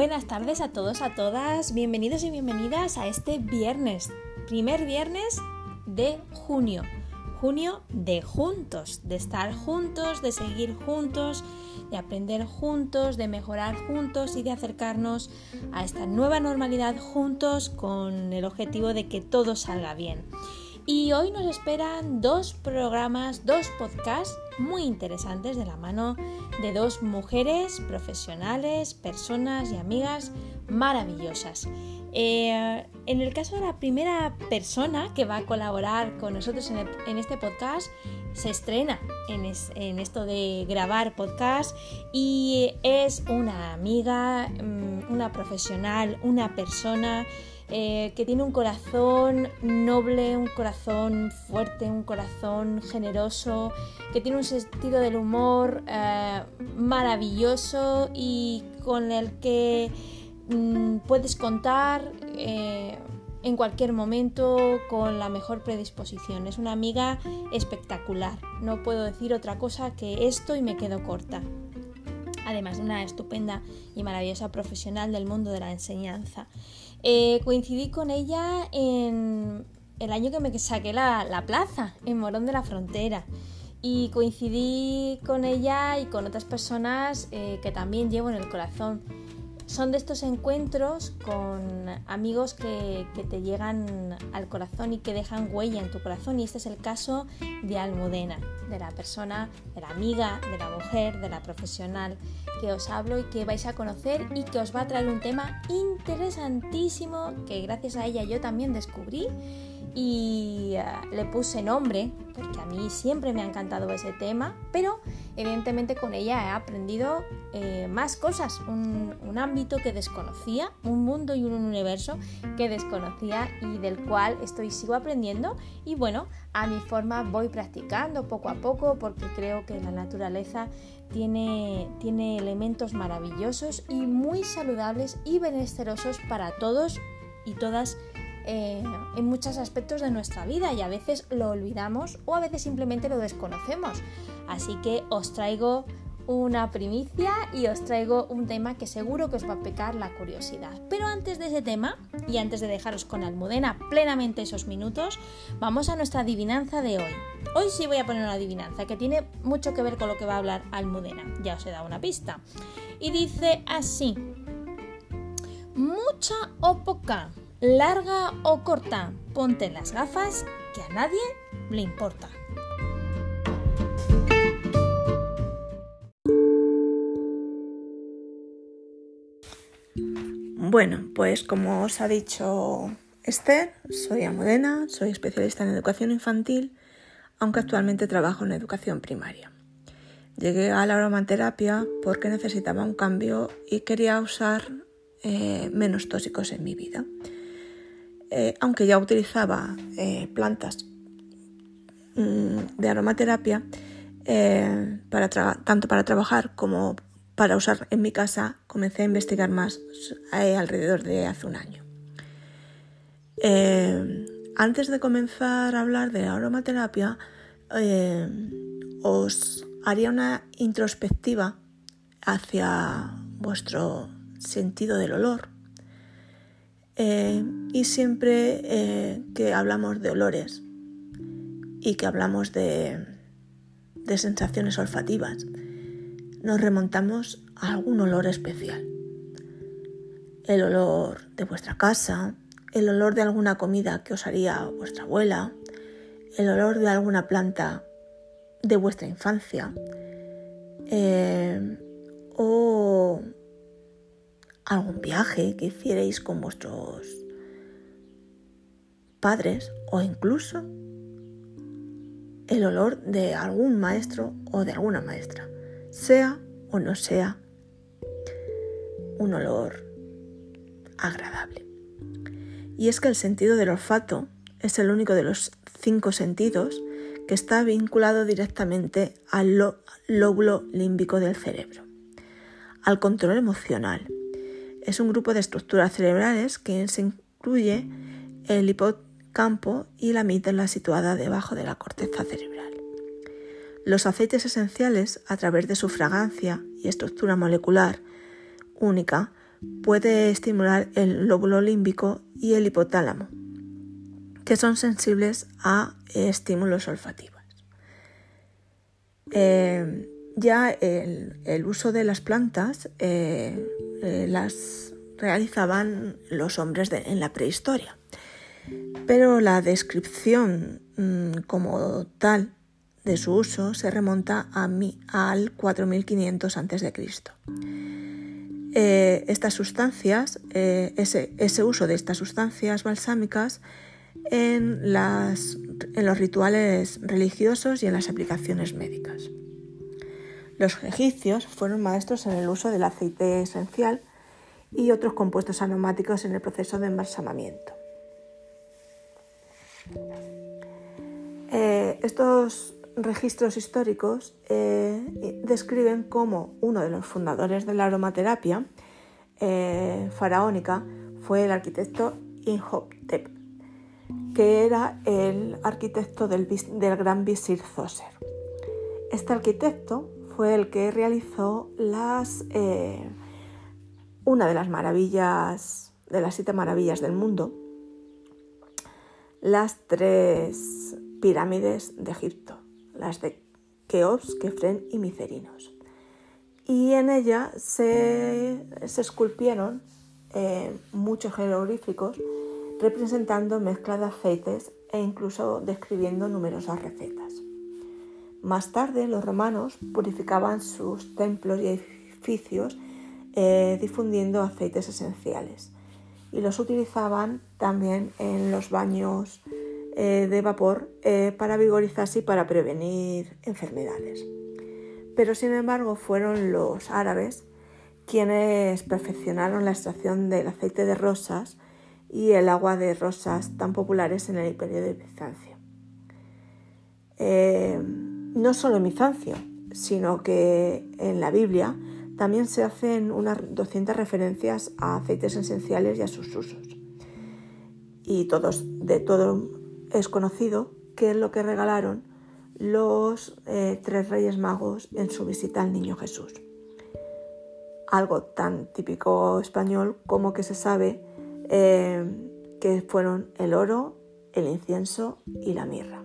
Buenas tardes a todos, a todas. Bienvenidos y bienvenidas a este viernes, primer viernes de junio. Junio de juntos, de estar juntos, de seguir juntos, de aprender juntos, de mejorar juntos y de acercarnos a esta nueva normalidad juntos con el objetivo de que todo salga bien. Y hoy nos esperan dos programas, dos podcasts muy interesantes de la mano de dos mujeres profesionales, personas y amigas maravillosas. Eh, en el caso de la primera persona que va a colaborar con nosotros en, este podcast, se estrena en, esto de grabar podcast y es una amiga, mm, una profesional, una persona eh, que tiene un corazón noble, un corazón fuerte, un corazón generoso, que tiene un sentido del humor eh, maravilloso y con el que mm, puedes contar eh, en cualquier momento con la mejor predisposición. Es una amiga espectacular. No puedo decir otra cosa que esto y me quedo corta además de una estupenda y maravillosa profesional del mundo de la enseñanza. Eh, coincidí con ella en el año que me saqué la, plaza, en Morón de la Frontera. Y coincidí con ella y con otras personas eh, que también llevo en el corazón son de estos encuentros con amigos que, te llegan al corazón y que dejan huella en tu corazón. Y este es el caso de Almudena, de la persona, de la amiga, de la mujer, de la profesional que os hablo y que vais a conocer y que os va a traer un tema interesantísimo que gracias a ella yo también descubrí y eh, le puse nombre porque a mí siempre me ha encantado ese tema, pero evidentemente con ella he aprendido eh, más cosas, un, ámbito que desconocía, un mundo y un universo que desconocía y del cual estoy sigo aprendiendo y bueno, a mi forma voy practicando poco a poco porque creo que la naturaleza tiene, tiene elementos maravillosos y muy saludables y beneficiosos para todos y todas eh, en muchos aspectos de nuestra vida y a veces lo olvidamos o a veces simplemente lo desconocemos. Así que os traigo una primicia y os traigo un tema que seguro que os va a pecar la curiosidad. Pero antes de ese tema y antes de dejaros con Almudena plenamente esos minutos, vamos a nuestra adivinanza de hoy. Hoy sí voy a poner una adivinanza que tiene mucho que ver con lo que va a hablar Almudena. Ya os he dado una pista. Y dice así. Mucha o poca larga o corta, ponte las gafas que a nadie le importa. Bueno, pues como os ha dicho Esther, soy Amodena, soy especialista en educación infantil, aunque actualmente trabajo en educación primaria. Llegué a la aromaterapia porque necesitaba un cambio y quería usar eh, menos tóxicos en mi vida. Eh, aunque ya utilizaba eh, plantas mm, de aromaterapia, eh, para tanto para trabajar como para usar en mi casa, comencé a investigar más alrededor de hace un año. antes de comenzar a hablar de aromaterapia, os haría una introspectiva hacia vuestro sentido del olor eh, y siempre eh, que hablamos de olores y que hablamos de, sensaciones olfativas, nos remontamos a algún olor especial. El olor de vuestra casa, el olor de alguna comida que os haría vuestra abuela, el olor de alguna planta de vuestra infancia, eh, o algún viaje que hicierais con vuestros padres o incluso el olor de algún maestro o de alguna maestra, sea o no sea un olor agradable. Y es que el sentido del olfato es el único de los cinco sentidos que está vinculado directamente al lóbulo límbico del cerebro, al control emocional, es un grupo de estructuras cerebrales que se incluye el hipocampo y la amígdala situada debajo de la corteza cerebral. Los aceites esenciales, a través de su fragancia y estructura molecular única, puede estimular el lóbulo límbico y el hipotálamo, que son sensibles a estímulos olfativos. Eh, ya el, uso de las plantas eh, eh, las realizaban los hombres en la prehistoria, pero la descripción mm, como tal de su uso se remonta a al 4500 a.C. Eh, estas sustancias, eh, ese, uso de estas sustancias balsámicas en, las, en los rituales religiosos y en las aplicaciones médicas. Los egipcios fueron maestros en el uso del aceite esencial y otros compuestos aromáticos en el proceso de embalsamamiento. Eh, estos registros históricos eh, describen cómo uno de los fundadores de la aromaterapia eh, faraónica fue el arquitecto Inhotep, que era el arquitecto del, gran visir Zoser. Este arquitecto fue el que realizó las, eh, una de las maravillas, de las siete maravillas del mundo, las tres pirámides de Egipto las de Keops, Kefren y Micerinos. Y en ella se, esculpieron eh, muchos jeroglíficos representando mezcla de aceites e incluso describiendo numerosas recetas. Más tarde los romanos purificaban sus templos y edificios eh, difundiendo aceites esenciales y los utilizaban también en los baños eh, de vapor eh, para vigorizarse y para prevenir enfermedades. Pero sin embargo fueron los árabes quienes perfeccionaron la extracción del aceite de rosas y el agua de rosas tan populares en el imperio de Bizancio. No solo en Bizancio, sino que en la Biblia también se hacen unas 200 referencias a aceites esenciales y a sus usos. Y todos, de todo es conocido que es lo que regalaron los eh, tres reyes magos en su visita al niño Jesús. Algo tan típico español como que se sabe eh, que fueron el oro, el incienso y la mirra.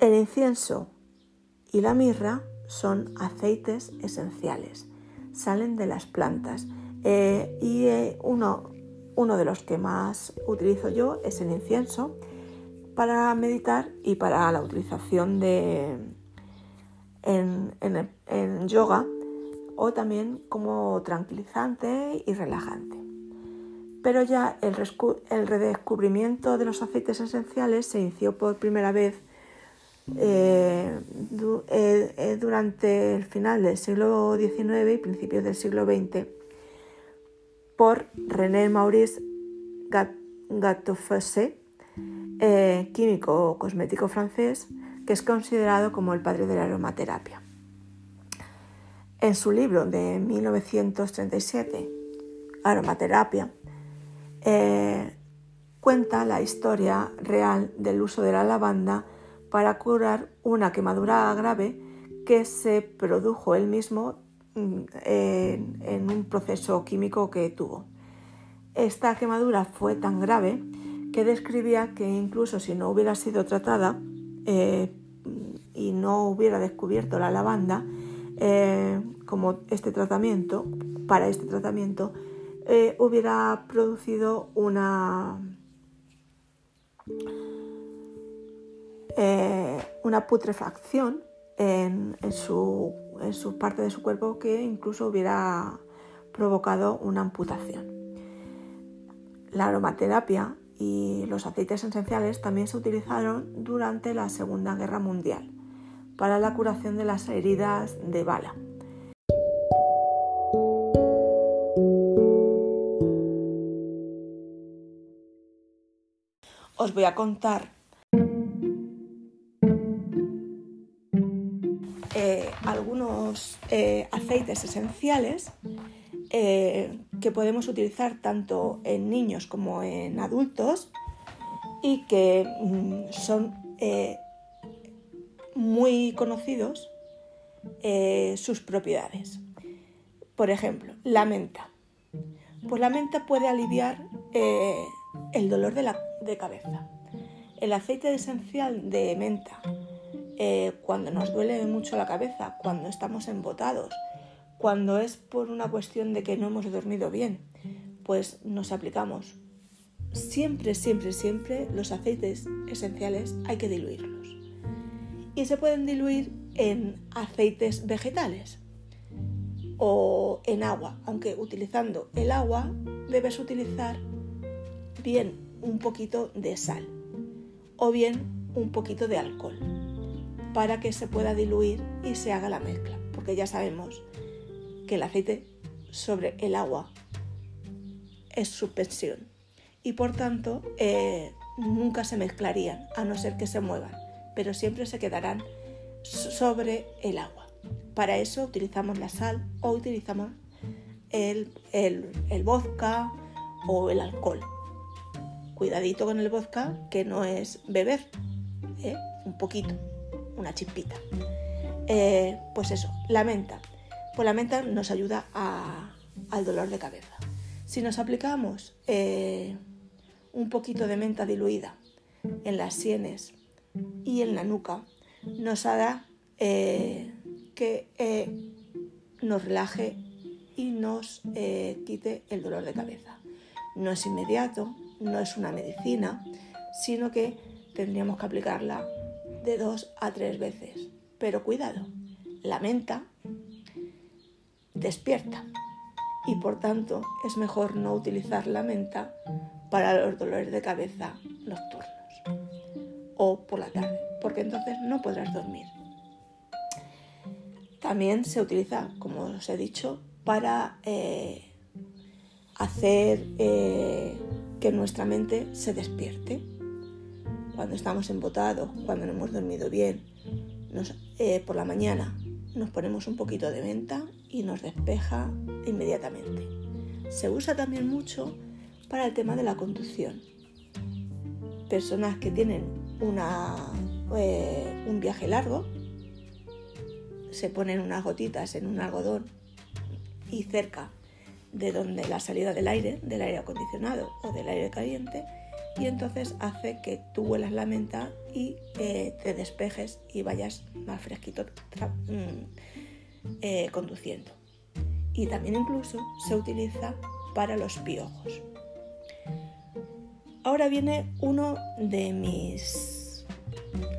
El incienso y la mirra son aceites esenciales, salen de las plantas eh, y uno uno de los que más utilizo yo es el incienso para meditar y para la utilización de en, yoga o también como tranquilizante y relajante. Pero ya el, redescubrimiento de los aceites esenciales se inició por primera vez eh, eh, eh, durante el final del siglo XIX y principios del siglo XX por René Maurice Gattefossé, eh, químico cosmético francés, que es considerado como el padre de la aromaterapia. En su libro de 1937, Aromaterapia, cuenta la historia real del uso de la lavanda para curar una quemadura grave que se produjo él mismo en, un proceso químico que tuvo. Esta quemadura fue tan grave que describía que incluso si no hubiera sido tratada eh, y no hubiera descubierto la lavanda, eh, como este tratamiento, para este tratamiento, eh, hubiera producido una, una putrefacción en, su, en su parte de su cuerpo que incluso hubiera provocado una amputación. La aromaterapia y los aceites esenciales también se utilizaron durante la Segunda Guerra Mundial para la curación de las heridas de bala. Os voy a contar eh, aceites esenciales eh, que podemos utilizar tanto en niños como en adultos y que mm, son eh, muy conocidos sus propiedades. Por ejemplo, la menta. Pues la menta puede aliviar el dolor de, la, de cabeza. El aceite esencial de menta, eh, cuando nos duele mucho la cabeza, cuando estamos embotados, cuando es por una cuestión de que no hemos dormido bien, pues nos aplicamos. Siempre, siempre, siempre los aceites esenciales hay que diluirlos. Y se pueden diluir en aceites vegetales o en agua, aunque utilizando el agua debes utilizar bien un poquito de sal o bien un poquito de alcohol para que se pueda diluir y se haga la mezcla, porque ya sabemos que el aceite sobre el agua es suspensión y por tanto eh, nunca se mezclarían a no ser que se muevan, pero siempre se quedarán sobre el agua. Para eso utilizamos la sal o utilizamos el, vodka o el alcohol. Cuidadito con el vodka que no es beber, ¿eh? un poquito, una chispita. Eh, pues eso, la menta. Pues la menta nos ayuda al dolor de cabeza. Si nos aplicamos eh, un poquito de menta diluida en las sienes y en la nuca, nos hará eh, que nos relaje y nos quite el dolor de cabeza. No es inmediato, no es una medicina, sino que tendríamos que aplicarla de dos a tres veces. Pero cuidado, la menta despierta y por tanto es mejor no utilizar la menta para los dolores de cabeza nocturnos o por la tarde, porque entonces no podrás dormir. También se utiliza, como os he dicho, para eh, hacer eh, que nuestra mente se despierte. Cuando estamos embotados, cuando no hemos dormido bien, eh, por la mañana nos ponemos un poquito de menta y nos despeja inmediatamente. Se usa también mucho para el tema de la conducción. Personas que tienen eh, un viaje largo se ponen unas gotitas en un algodón y cerca de donde la salida del aire, del aire acondicionado o del aire caliente, y entonces hace que tú huelas la menta y eh, te despejes y vayas más fresquito mm, eh, conduciendo. Y también incluso se utiliza para los piojos. Ahora viene uno de mis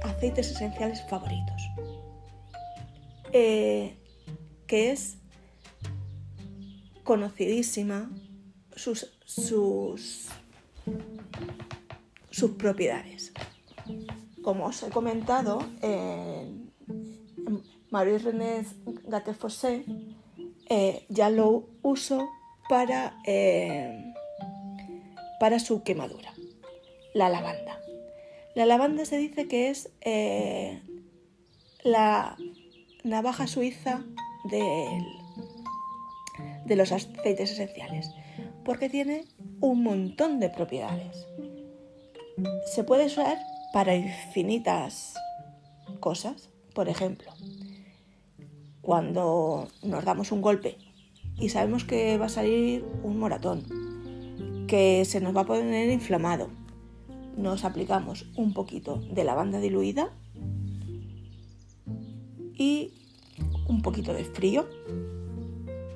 aceites esenciales favoritos, eh, que es conocidísima sus, sus sus propiedades. Como os he comentado, Marie-René Gattefossé eh, ya lo uso para, eh, para su quemadura, la lavanda. La lavanda se dice que es eh, la navaja suiza de los aceites esenciales, porque tiene un montón de propiedades. Se puede usar para infinitas cosas. Por ejemplo, cuando nos damos un golpe y sabemos que va a salir un moratón, que se nos va a poner inflamado, nos aplicamos un poquito de lavanda diluida y un poquito de frío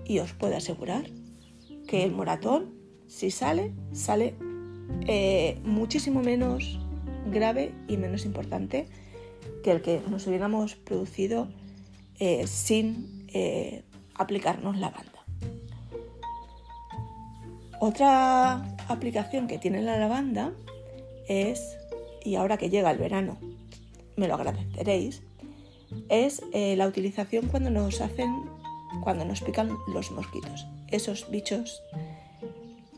y os puedo asegurar que el moratón si sale, sale eh, muchísimo menos grave y menos importante que el que nos hubiéramos producido eh, sin eh, aplicarnos la banda. Otra aplicación que tiene la lavanda es, y ahora que llega el verano, me lo agradeceréis, es la utilización cuando nos hacen, cuando nos pican los mosquitos, esos bichos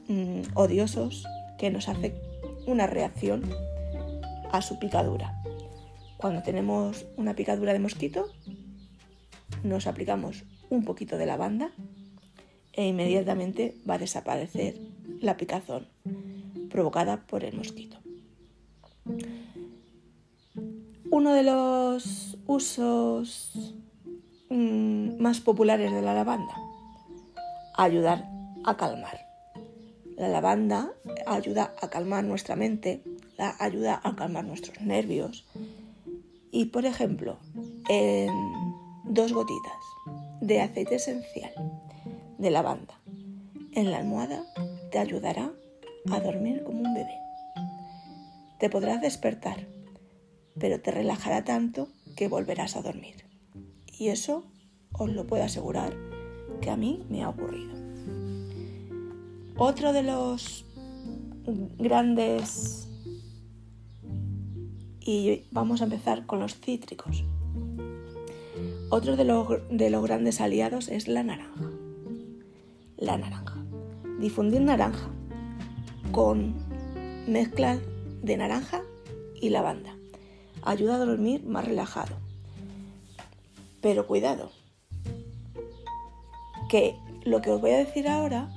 mm, odiosos que nos hace una reacción a su picadura. Cuando tenemos una picadura de mosquito, nos aplicamos un poquito de lavanda e inmediatamente va a desaparecer la picazón provocada por el mosquito. Uno de los usos mm, más populares de la lavanda ayudar a calmar. La lavanda ayuda a calmar nuestra mente, la ayuda a calmar nuestros nervios. Y por ejemplo, en dos gotitas de aceite esencial de lavanda en la almohada te ayudará a dormir como un bebé. Te podrás despertar, pero te relajará tanto que volverás a dormir. Y eso os lo puedo asegurar que a mí me ha ocurrido. Otro de los grandes... Y vamos a empezar con los cítricos. Otro de los, de los grandes aliados es la naranja. La naranja. Difundir naranja con mezcla de naranja y lavanda. Ayuda a dormir más relajado. Pero cuidado, que lo que os voy a decir ahora,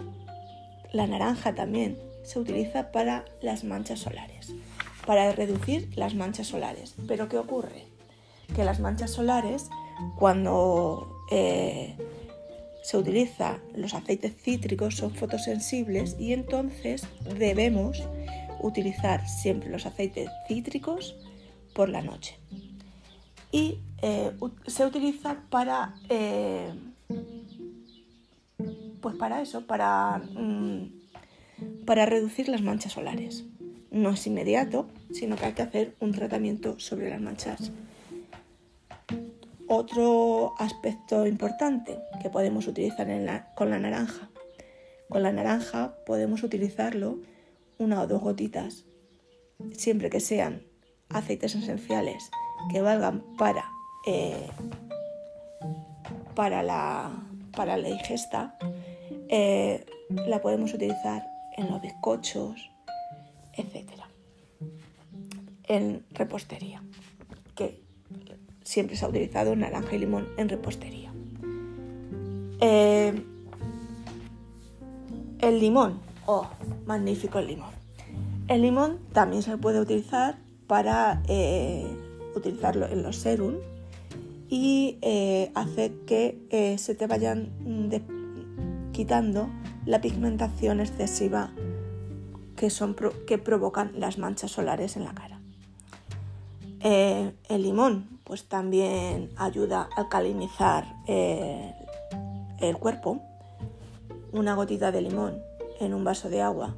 la naranja también se utiliza para las manchas solares, para reducir las manchas solares. Pero ¿qué ocurre? Que las manchas solares, cuando eh, se utilizan los aceites cítricos, son fotosensibles y entonces debemos utilizar siempre los aceites cítricos por la noche. Y eh, se utiliza para, eh, pues para eso, para, mm, para reducir las manchas solares. No es inmediato, sino que hay que hacer un tratamiento sobre las manchas. Otro aspecto importante que podemos utilizar con la naranja. Con la naranja podemos utilizarlo una o dos gotitas, siempre que sean aceites esenciales que valgan para, eh, para, la, para la ingesta, eh, la podemos utilizar en los bizcochos, etc. En repostería, que siempre se ha utilizado naranja y limón en repostería. Eh, el limón, oh, magnífico el limón. El limón también se puede utilizar para eh, utilizarlo en los serum y eh, hace que se te vayan quitando la pigmentación excesiva que, son, que provocan las manchas solares en la cara. el limón pues también ayuda a alcalinizar el cuerpo. Una gotita de limón en un vaso de agua,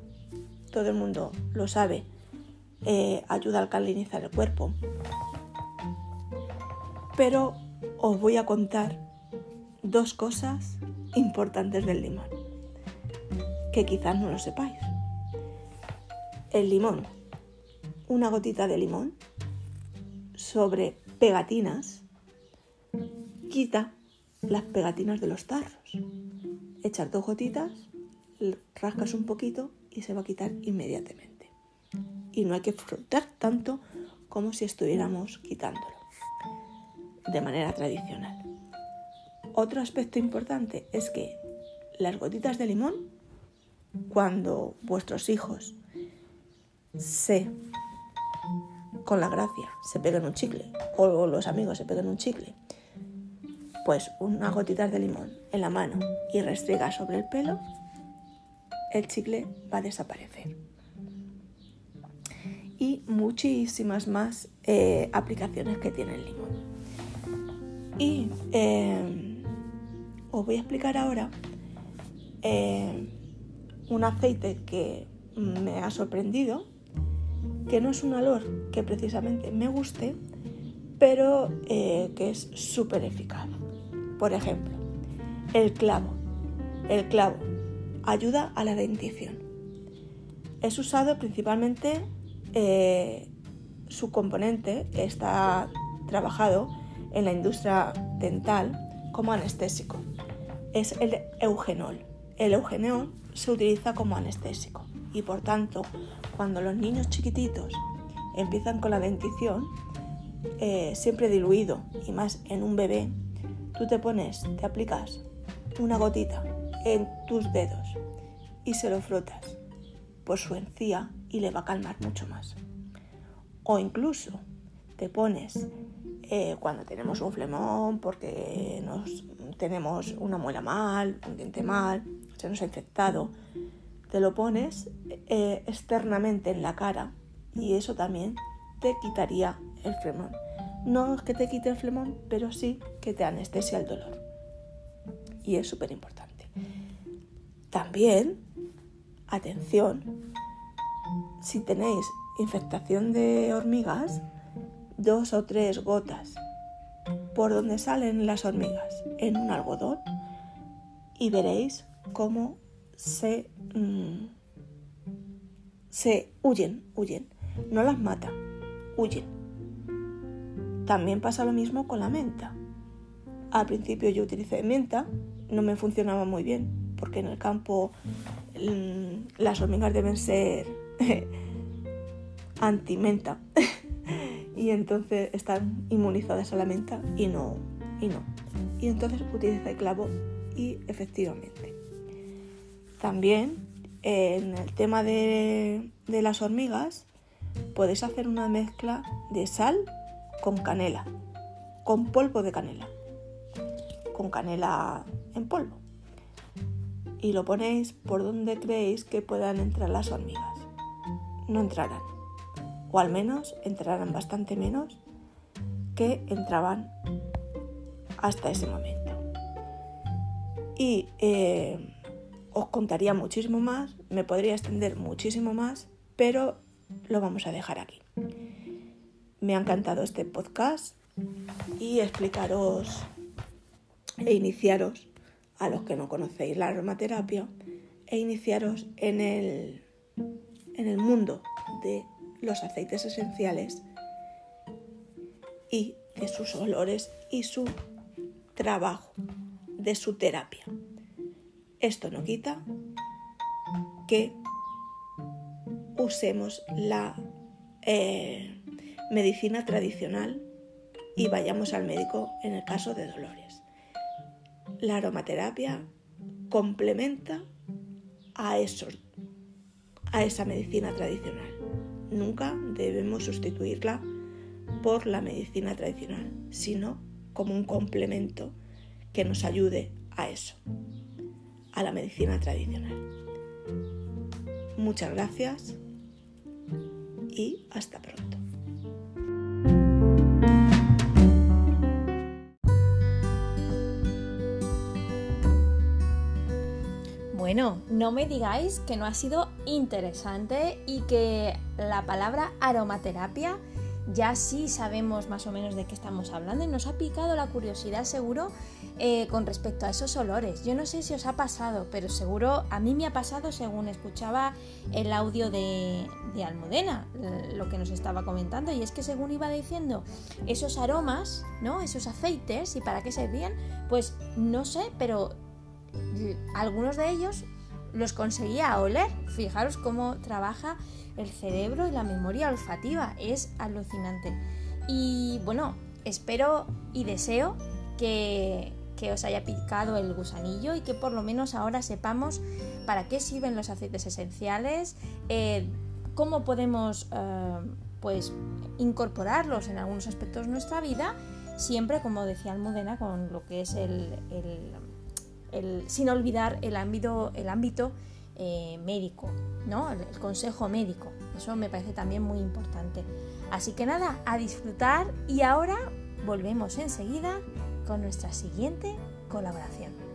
todo el mundo lo sabe, eh, ayuda a alcalinizar el cuerpo. Pero os voy a contar dos cosas importantes del limón, que quizás no lo sepáis. El limón, una gotita de limón sobre pegatinas, quita las pegatinas de los tarros. Echar dos gotitas, rascas un poquito y se va a quitar inmediatamente y no hay que frotar tanto como si estuviéramos quitándolo de manera tradicional. Otro aspecto importante es que las gotitas de limón, cuando vuestros hijos se, con la gracia, se peguen un chicle o los amigos se peguen un chicle, pues unas gotitas de limón en la mano y restriega sobre el pelo, el chicle va a desaparecer y muchísimas más eh, aplicaciones que tiene el limón. Y eh, os voy a explicar ahora eh, un aceite que me ha sorprendido, que no es un olor que precisamente me guste, pero que es súper eficaz. Por ejemplo, el clavo. El clavo ayuda a la dentición. Es usado principalmente eh, su componente está trabajado en la industria dental como anestésico. Es el eugenol. El eugenol se utiliza como anestésico y por tanto cuando los niños chiquititos empiezan con la dentición, eh, siempre diluido y más en un bebé, tú te pones, te aplicas una gotita en tus dedos y se lo frotas por su encía y le va a calmar mucho más. O incluso te pones eh, cuando tenemos un flemón porque nos, tenemos una muela mal, un diente mal, se nos ha infectado, te lo pones eh, externamente en la cara y eso también te quitaría el flemón. No es que te quite el flemón, pero sí que te anestesia el dolor. Y es súper importante. También, atención, si tenéis infectación de hormigas, dos o tres gotas por donde salen las hormigas en un algodón y veréis cómo se, mm, se huyen, huyen. No las mata, huyen. También pasa lo mismo con la menta. Al principio yo utilicé menta, no me funcionaba muy bien, porque en el campo mm, las hormigas deben ser anti-menta. y entonces están inmunizadas a la menta y no, y no. Y entonces utiliza el clavo y efectivamente. También en el tema de, de las hormigas podéis hacer una mezcla de sal con canela, con polvo de canela, con canela en polvo. Y lo ponéis por donde creéis que puedan entrar las hormigas. No entrarán o al menos entrarán bastante menos que entraban hasta ese momento. Y eh, os contaría muchísimo más, me podría extender muchísimo más, pero lo vamos a dejar aquí. Me ha encantado este podcast y explicaros e iniciaros a los que no conocéis la aromaterapia e iniciaros en el, en el mundo de los aceites esenciales y de sus olores y su trabajo, de su terapia. Esto no quita que usemos la eh, medicina tradicional y vayamos al médico en el caso de dolores. La aromaterapia complementa a, a esa medicina tradicional. Nunca debemos sustituirla por la medicina tradicional, sino como un complemento que nos ayude a eso, a la medicina tradicional. Muchas gracias y hasta pronto. Bueno, no me digáis que no ha sido interesante y que la palabra aromaterapia ya sí sabemos más o menos de qué estamos hablando y nos ha picado la curiosidad seguro eh, con respecto a esos olores. Yo no sé si os ha pasado, pero seguro a mí me ha pasado según escuchaba el audio de, de Almudena, lo que nos estaba comentando, y es que según iba diciendo esos aromas, ¿no? Esos aceites y para qué servían, pues no sé, pero algunos de ellos los conseguía oler. Fijaros cómo trabaja el cerebro y la memoria olfativa. Es alucinante. Y bueno, espero y deseo que, os haya picado el gusanillo y que por lo menos ahora sepamos para qué sirven los aceites esenciales, eh, cómo podemos eh, pues incorporarlos en algunos aspectos de nuestra vida, siempre como decía Almudena, con lo que es sin olvidar el ámbito, el ámbito eh, médico, ¿no? El, consejo médico. Eso me parece también muy importante. Así que nada, a disfrutar y ahora volvemos enseguida con nuestra siguiente colaboración.